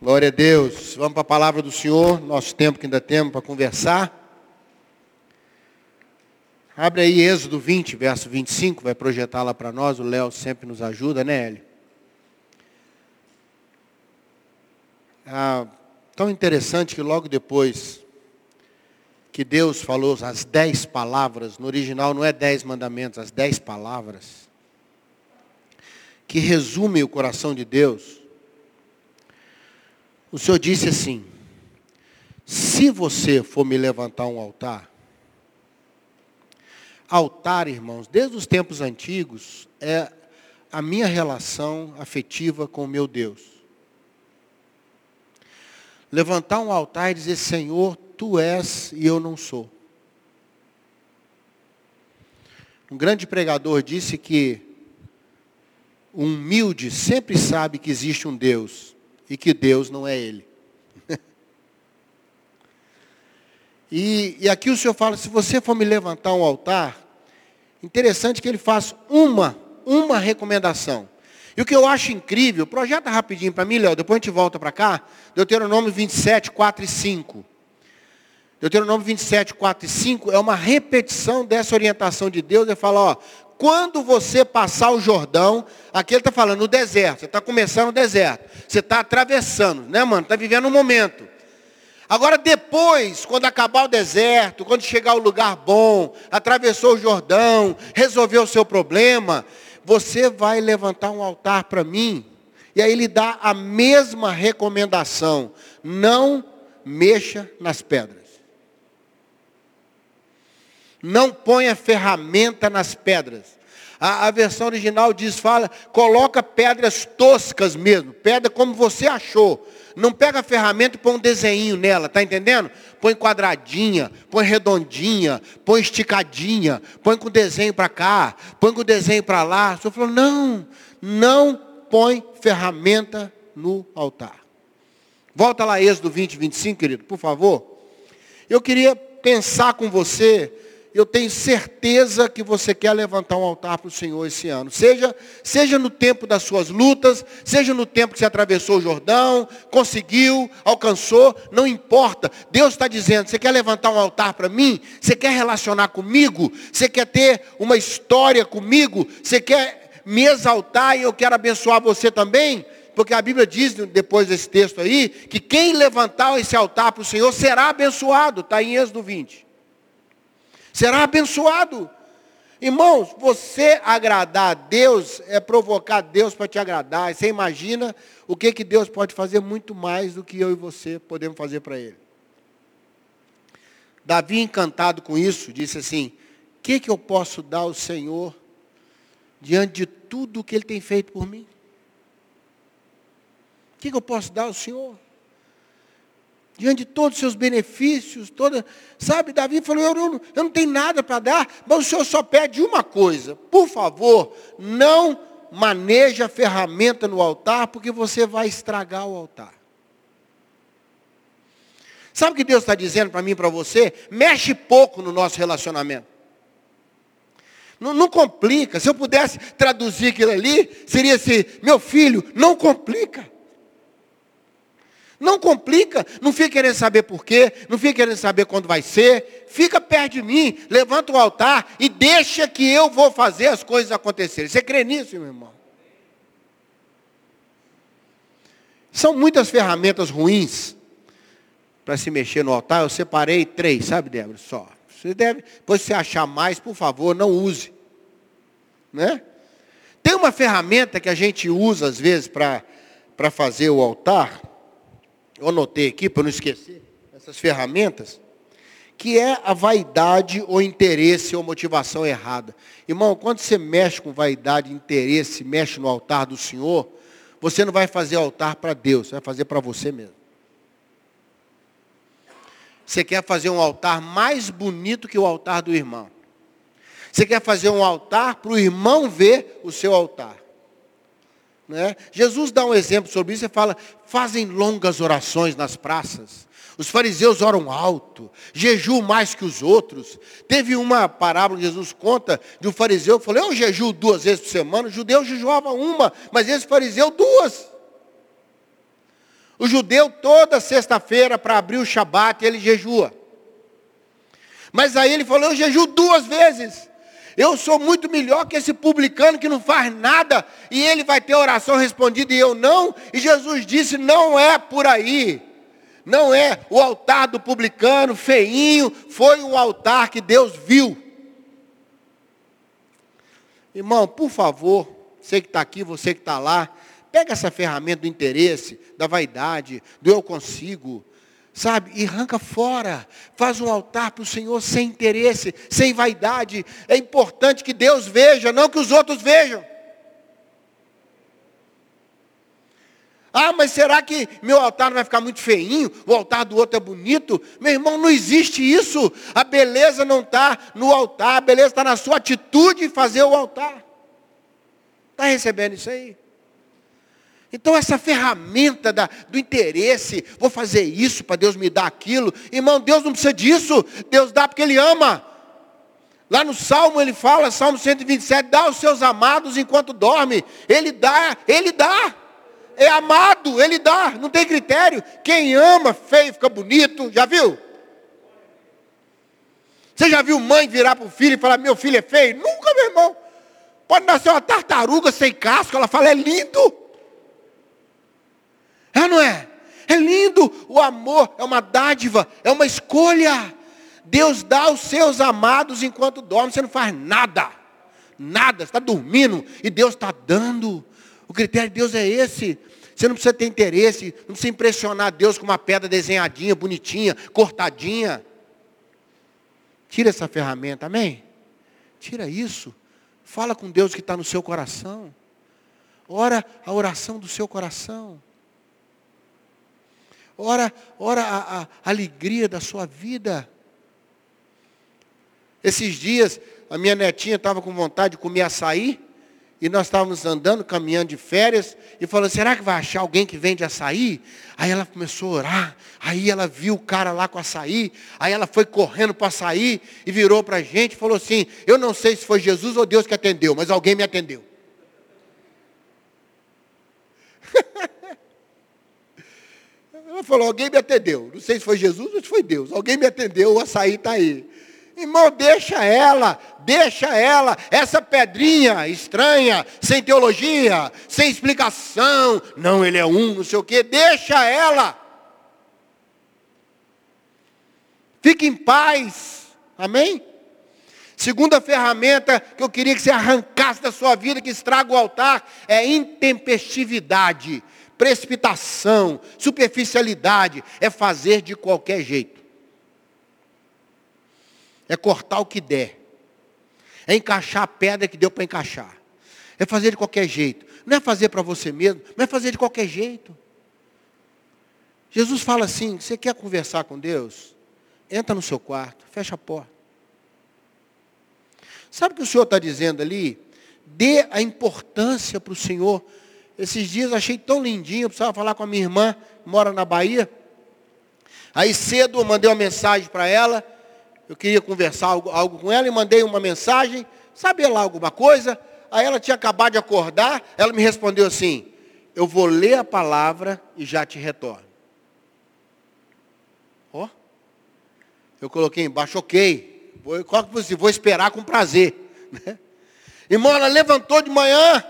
Glória a Deus. Vamos para a palavra do Senhor, nosso tempo que ainda temos para conversar. Abre aí Êxodo 20, verso 25, vai projetar lá para nós, o Léo sempre nos ajuda, né, Hélio? Ah, tão interessante que logo depois que Deus falou as dez palavras, no original não é dez mandamentos, as dez palavras, que resumem o coração de Deus, o Senhor disse assim, se você for me levantar um altar, altar, irmãos, desde os tempos antigos, é a minha relação afetiva com o meu Deus. Levantar um altar e dizer, Senhor, tu és e eu não sou. Um grande pregador disse que o humilde sempre sabe que existe um Deus e que Deus não é ele. e, e aqui o Senhor fala, se você for me levantar um altar, interessante que ele faz uma, uma recomendação. E o que eu acho incrível, projeta rapidinho para mim, Léo, depois a gente volta para cá, Deuteronômio 27, 4 e 5. Deuteronômio 27, 4 e 5 é uma repetição dessa orientação de Deus. Ele fala, ó, quando você passar o Jordão, aqui ele está falando no deserto, você está começando o deserto, você está atravessando, né, mano? Está vivendo um momento. Agora depois, quando acabar o deserto, quando chegar ao lugar bom, atravessou o Jordão, resolveu o seu problema, você vai levantar um altar para mim. E aí ele dá a mesma recomendação: não mexa nas pedras. Não ponha ferramenta nas pedras. A, a, versão original diz, fala, coloca pedras toscas mesmo, pedra como você achou. Não pega a ferramenta e põe um desenho nela, tá entendendo? Põe quadradinha, põe redondinha, põe esticadinha, põe com desenho para cá, põe com desenho para lá. O senhor falou, não, não põe ferramenta no altar. Volta lá, Êxodo 20, 25, querido, por favor. Eu queria pensar com você eu tenho certeza que você quer levantar um altar para o Senhor esse ano. Seja, seja no tempo das suas lutas, seja no tempo que você atravessou o Jordão, conseguiu, alcançou, não importa. Deus está dizendo, você quer levantar um altar para mim? Você quer relacionar comigo? Você quer ter uma história comigo? Você quer me exaltar e eu quero abençoar você também? Porque a Bíblia diz, depois desse texto aí, que quem levantar esse altar para o Senhor será abençoado. Está em Êxodo 20 será abençoado. Irmãos, você agradar a Deus é provocar Deus para te agradar. Você imagina o que, que Deus pode fazer muito mais do que eu e você podemos fazer para Ele. Davi, encantado com isso, disse assim: O que, que eu posso dar ao Senhor diante de tudo o que Ele tem feito por mim? O que, que eu posso dar ao Senhor? Diante de todos os seus benefícios, toda, sabe, Davi falou, eu não, eu não tenho nada para dar, mas o Senhor só pede uma coisa, por favor, não maneje a ferramenta no altar, porque você vai estragar o altar. Sabe o que Deus está dizendo para mim e para você? Mexe pouco no nosso relacionamento. Não, não, complica. Se eu pudesse traduzir aquilo ali, seria assim, meu filho, não complica. Não complica, não fica querendo saber por quê, não fica querendo saber quando vai ser. Fica perto de mim, levanta o altar e deixa que eu vou fazer as coisas acontecerem. Você crê nisso, meu irmão? São muitas ferramentas ruins para se mexer no altar. Eu separei três, sabe, Débora? Só. Você deve, depois se achar mais, por favor, não use. Né? Tem uma ferramenta que a gente usa às vezes para fazer o altar eu anotei aqui para não esquecer, essas ferramentas, que é a vaidade ou interesse ou motivação errada. Irmão, quando você mexe com vaidade, interesse, mexe no altar do Senhor, você não vai fazer altar para Deus, você vai fazer para você mesmo. Você quer fazer um altar mais bonito que o altar do irmão. Você quer fazer um altar para o irmão ver o seu altar. Né? Jesus dá um exemplo sobre isso e fala, fazem longas orações nas praças. Os fariseus oram alto, jejuam mais que os outros. Teve uma parábola que Jesus conta de um fariseu que falou, eu jejuo duas vezes por semana, o judeu jejuava uma, mas esse fariseu duas. O, judeu toda sexta-feira para abrir o Shabat ele jejua. Mas aí ele falou, eu jejuo duas vezes. Eu sou muito melhor que esse publicano que não faz nada e ele vai ter oração respondida e eu não. E Jesus disse: não é por aí. Não é o altar do publicano, feinho, foi um altar que Deus viu. Irmão, por favor, você que está aqui, você que está lá, pega essa ferramenta do interesse, da vaidade, do eu consigo, sabe? E arranca fora. Faz um altar para o Senhor sem interesse, sem vaidade. É importante que Deus veja, não que os outros vejam. Ah, mas será que meu altar vai ficar muito feinho? O altar do outro é bonito? Meu irmão, não existe isso. A beleza não está no altar, a beleza está na sua atitude em fazer o altar. Está recebendo isso aí? Então essa ferramenta da, do interesse, vou fazer isso para Deus me dar aquilo. Irmão, Deus não precisa disso. Deus dá porque Ele ama. Lá no Salmo ele fala, Salmo 127, dá aos seus amados enquanto dorme. Ele dá, Ele dá. É amado, Ele dá, não tem critério. Quem ama, feio, fica bonito, já viu? Você já viu mãe virar para o filho e falar, meu filho é feio? Nunca, meu irmão. Pode nascer uma tartaruga sem casco, ela fala, é lindo. É não é? O amor é uma dádiva, é uma escolha. Deus dá aos seus amados enquanto dorme. Você não faz nada. Nada. Você está dormindo e Deus está dando. O critério de Deus é esse. Você não precisa ter interesse, não precisa impressionar Deus com uma pedra desenhadinha, bonitinha, cortadinha. Tira essa ferramenta, amém? Tira isso. Fala com Deus que está no seu coração. Ora a oração do seu coração. Ora, ora a, a alegria da sua vida. Esses dias, a minha netinha estava com vontade de comer açaí, e nós estávamos andando, caminhando de férias, e falou, será que vai achar alguém que vende açaí? Aí ela começou a orar, aí ela viu o cara lá com açaí, aí ela foi correndo para açaí, e virou para a gente e falou assim, eu não sei se foi Jesus ou Deus que atendeu, mas alguém me atendeu. Ela falou, alguém me atendeu. Não sei se foi Jesus ou se foi Deus. Alguém me atendeu, o açaí está aí. Irmão, deixa ela, deixa ela, essa pedrinha estranha, sem teologia, sem explicação. Não, ele é um, não sei o quê. Deixa ela. Fique em paz. Amém? Segunda ferramenta que eu queria que você arrancasse da sua vida, que estraga o altar, é intempestividade precipitação, superficialidade, é fazer de qualquer jeito. É cortar o que der. É encaixar a pedra que deu para encaixar. É fazer de qualquer jeito. Não é fazer para você mesmo, mas é fazer de qualquer jeito. Jesus fala assim: você quer conversar com Deus? Entra no seu quarto, fecha a porta. Sabe o que o Senhor está dizendo ali? Dê a importância para o Senhor esses dias achei tão lindinho, precisava falar com a minha irmã, que mora na Bahia. Aí cedo eu mandei uma mensagem para ela, eu queria conversar algo, algo, com ela e mandei uma mensagem, saber lá alguma coisa. Aí ela tinha acabado de acordar, ela me respondeu assim, eu vou ler a palavra e já te retorno. Ó, oh, eu coloquei embaixo, ok, vou, vou esperar com prazer. Né? Irmão, ela levantou de manhã,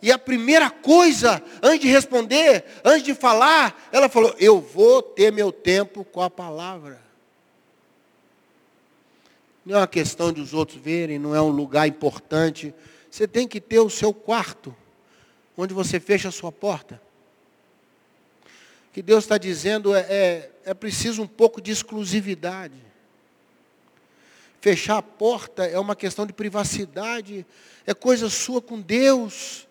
e a primeira coisa, antes de responder, antes de falar, ela falou: Eu vou ter meu tempo com a palavra. Não é uma questão de os outros verem, não é um lugar importante. Você tem que ter o seu quarto, onde você fecha a sua porta. O que Deus está dizendo é, é, é preciso um pouco de exclusividade. Fechar a porta é uma questão de privacidade, é coisa sua com Deus.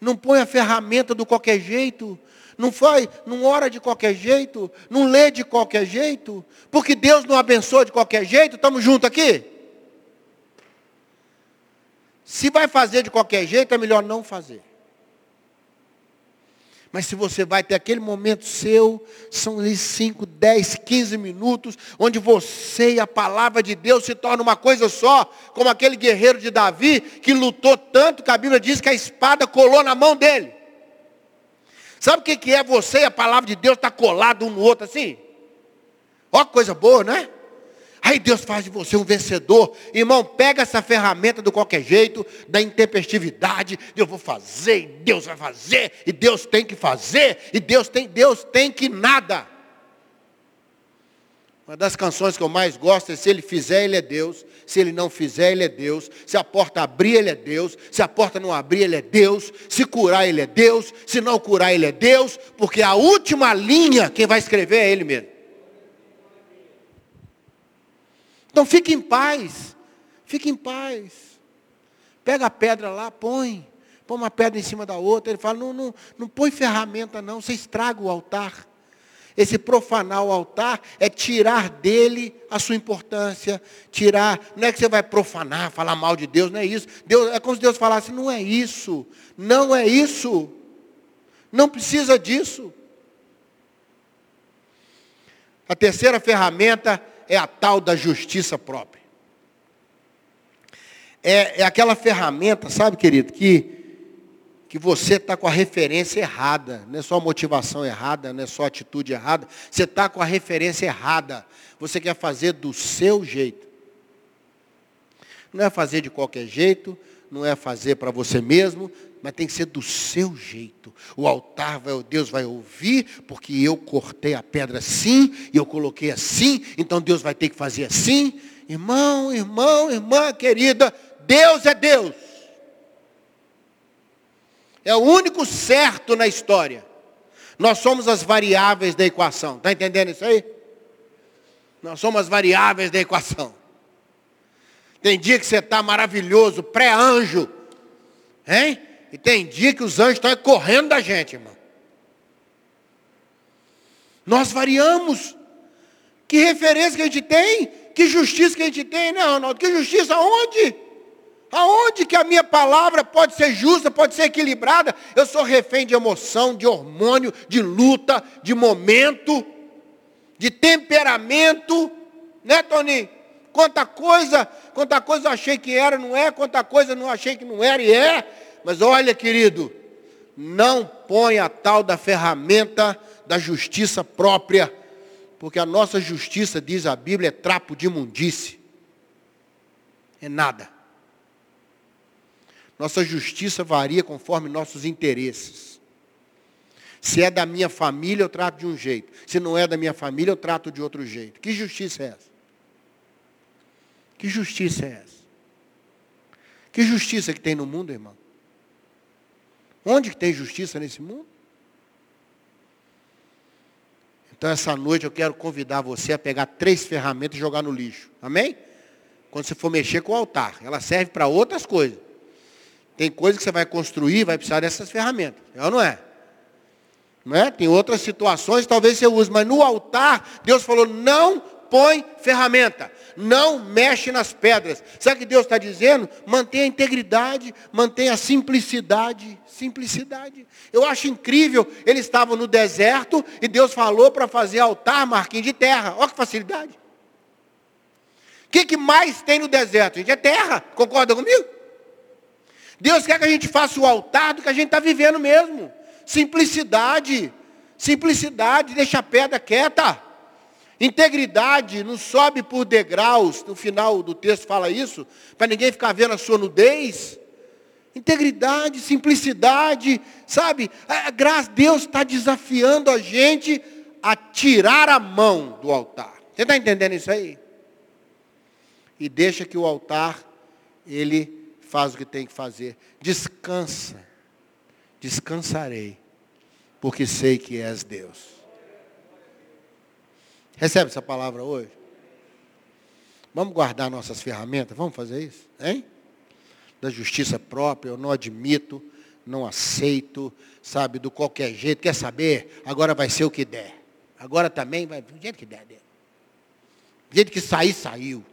Não põe a ferramenta do qualquer jeito. Não faz, não ora de qualquer jeito. Não lê de qualquer jeito. Porque Deus não abençoa de qualquer jeito. Estamos juntos aqui? Se vai fazer de qualquer jeito, é melhor não fazer. Mas se você vai ter aquele momento seu, são 5, 10, 15 minutos, onde você e a palavra de Deus se tornam uma coisa só, como aquele guerreiro de Davi, que lutou tanto que a Bíblia diz que a espada colou na mão dele. Sabe o que é você e a palavra de Deus estar tá colado um no outro assim? Ó coisa boa, né? Aí Deus faz de você um vencedor. Irmão, pega essa ferramenta do qualquer jeito, da intempestividade, eu vou fazer, e Deus vai fazer, e Deus tem que fazer, e Deus tem, Deus tem que nada. Uma das canções que eu mais gosto é se ele fizer, ele é Deus. Se ele não fizer, ele é Deus. Se a porta abrir, ele é Deus. Se a porta não abrir, ele é Deus. Se curar, ele é Deus. Se não curar, ele é Deus. Porque a última linha, quem vai escrever é ele mesmo. Então fique em paz. Fique em paz. Pega a pedra lá, põe. Põe uma pedra em cima da outra. Ele fala, não, não, não põe ferramenta não, você estraga o altar. Esse profanar o altar é tirar dele a sua importância, tirar, não é que você vai profanar, falar mal de Deus, não é isso. Deus, é como se Deus falasse, não é isso, não é isso. Não precisa disso. A terceira ferramenta é a tal da justiça própria. É, é aquela ferramenta, sabe, querido, que que você está com a referência errada, não é só motivação errada, não é só atitude errada, você está com a referência errada. Você quer fazer do seu jeito. Não é fazer de qualquer jeito, não é fazer para você mesmo, mas tem que ser do seu jeito. O altar, vai, Deus vai ouvir, porque eu cortei a pedra assim, e eu coloquei assim, então Deus vai ter que fazer assim. Irmão, irmão, irmã querida, Deus é Deus. É o único certo na história. Nós somos as variáveis da equação. Está entendendo isso aí? Nós somos as variáveis da equação. Tem dia que você está maravilhoso, pré-anjo. Hein? E tem dia que os anjos estão correndo da gente, irmão. Nós variamos. Que referência que a gente tem? Que justiça que a gente tem, né, Ronaldo? Que justiça onde? Aonde que a minha palavra pode ser justa, pode ser equilibrada? Eu sou refém de emoção, de hormônio, de luta, de momento, de temperamento, né, Tony? Quanta coisa, quanta coisa eu achei que era, não é, quanta coisa não achei que não era e é. Mas olha, querido, não ponha a tal da ferramenta da justiça própria, porque a nossa justiça, diz a Bíblia, é trapo de imundice. É nada. Nossa justiça varia conforme nossos interesses. Se é da minha família, eu trato de um jeito. Se não é da minha família, eu trato de outro jeito. Que justiça é essa? Que justiça é essa? Que justiça que tem no mundo, irmão? Onde que tem justiça nesse mundo? Então, essa noite eu quero convidar você a pegar três ferramentas e jogar no lixo. Amém? Quando você for mexer com o altar. Ela serve para outras coisas. Tem coisa que você vai construir, vai precisar dessas ferramentas. É ou não é? Não é? Tem outras situações, talvez você use, mas no altar, Deus falou, não põe ferramenta, não mexe nas pedras. Sabe o que Deus está dizendo? Mantenha a integridade, mantenha a simplicidade. Simplicidade. Eu acho incrível, eles estavam no deserto e Deus falou para fazer altar, marquinho de terra. Olha que facilidade. O que, que mais tem no deserto? Gente, é terra. Concorda comigo? Deus quer que a gente faça o altar do que a gente está vivendo mesmo. Simplicidade. Simplicidade, deixa a pedra quieta. Integridade, não sobe por degraus. No final do texto fala isso, para ninguém ficar vendo a sua nudez. Integridade, simplicidade, sabe? A Deus está desafiando a gente a tirar a mão do altar. Você está entendendo isso aí? E deixa que o altar, ele faz o que tem que fazer. Descansa. Descansarei, porque sei que és Deus. Recebe essa palavra hoje? Vamos guardar nossas ferramentas? Vamos fazer isso? Hein? Da justiça própria, eu não admito, não aceito, sabe, do qualquer jeito. Quer saber? Agora vai ser o que der. Agora também vai, do jeito que der. Do jeito que sair, saiu.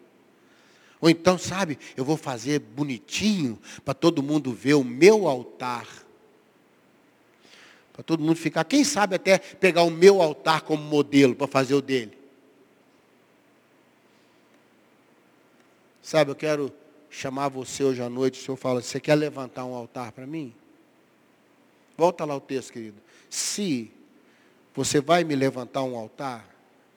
Ou então, sabe, eu vou fazer bonitinho para todo mundo ver o meu altar. Para todo mundo ficar, quem sabe até pegar o meu altar como modelo para fazer o dele. Sabe, eu quero chamar você hoje à noite, o senhor fala, você quer levantar um altar para mim? Volta lá o texto, querido. se você vai me levantar um altar,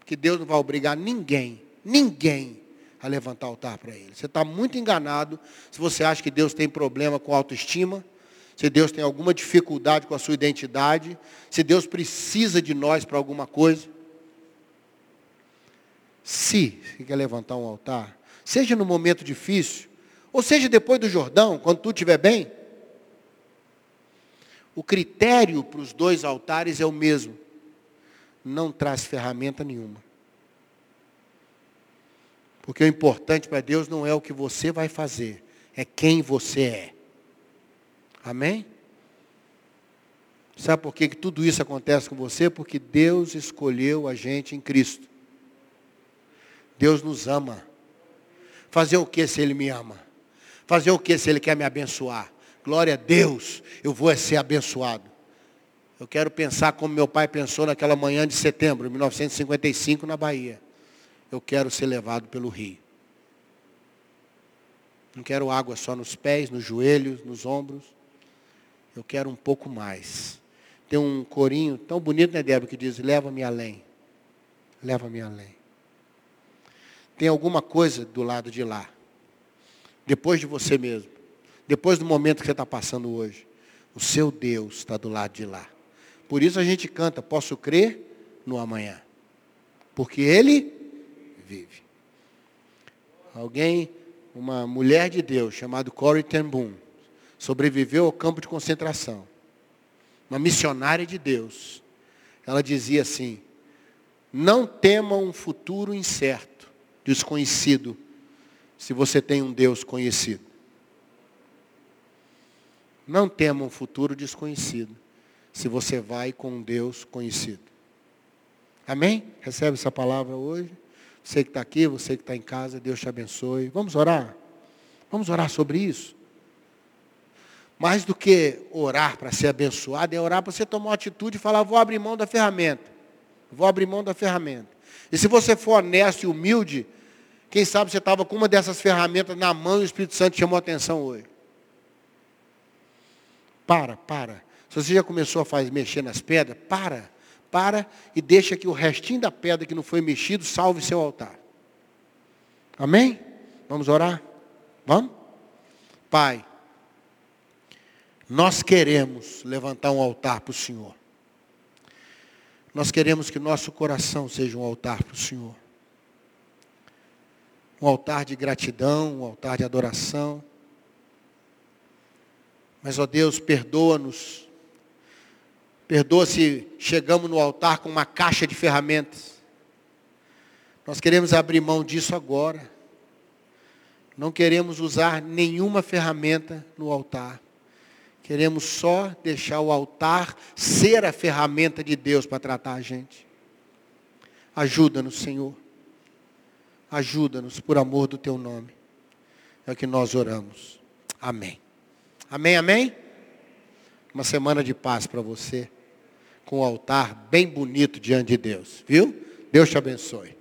que Deus não vai obrigar ninguém, ninguém a levantar altar para Ele. Você está muito enganado se você acha que Deus tem problema com autoestima, se Deus tem alguma dificuldade com a sua identidade, se Deus precisa de nós para alguma coisa. Se você quer levantar um altar, seja no momento difícil, ou seja depois do Jordão, quando tudo estiver bem, o critério para os dois altares é o mesmo. Não traz ferramenta nenhuma. Porque o importante para Deus não é o que você vai fazer, é quem você é. Amém? Sabe por que, que tudo isso acontece com você? Porque Deus escolheu a gente em Cristo. Deus nos ama. Fazer o que se Ele me ama? Fazer o que se Ele quer me abençoar? Glória a Deus, eu vou ser abençoado. Eu quero pensar como meu pai pensou naquela manhã de setembro de 1955 na Bahia eu quero ser levado pelo rio. Não quero água só nos pés, nos joelhos, nos ombros. Eu quero um pouco mais. Tem um corinho tão bonito, né, Débora, que diz, leva-me além. Leva-me além. Tem alguma coisa do lado de lá. Depois de você mesmo. Depois do momento que você está passando hoje. O seu Deus está do lado de lá. Por isso a gente canta, posso crer no amanhã. Porque Ele vive. Alguém, uma mulher de Deus, chamada Corey ten Boom, sobreviveu ao campo de concentração. Uma missionária de Deus. Ela dizia assim, não tema um futuro incerto, desconhecido, se você tem um Deus conhecido. Não tema um futuro desconhecido, se você vai com um Deus conhecido. Amém? Recebe essa palavra hoje? Você que está aqui, você que está em casa, Deus te abençoe. Vamos orar? Vamos orar sobre isso? Mais do que orar para ser abençoado, é orar para você tomar uma atitude e falar, vou abrir mão da ferramenta. Vou abrir mão da ferramenta. E se você for honesto e humilde, quem sabe você estava com uma dessas ferramentas na mão e o Espírito Santo chamou a atenção hoje. Para, para. Se você já começou a fazer, mexer nas pedras, para para e deixa que o restinho da pedra que não foi mexido salve seu altar. Amém? Vamos orar? Vamos? Pai, nós queremos levantar um altar para o Senhor. Nós queremos que nosso coração seja um altar para o Senhor. Um altar de gratidão, um altar de adoração. Mas, ó Deus, perdoa-nos Perdoa se chegamos no altar com uma caixa de ferramentas. Nós queremos abrir mão disso agora. Não queremos usar nenhuma ferramenta no altar. Queremos só deixar o altar ser a ferramenta de Deus para tratar a gente. Ajuda-nos, Senhor. Ajuda-nos por amor do teu nome. É o que nós oramos. Amém. Amém, amém? Uma semana de paz para você com o altar bem bonito diante de Deus, viu? Deus te abençoe.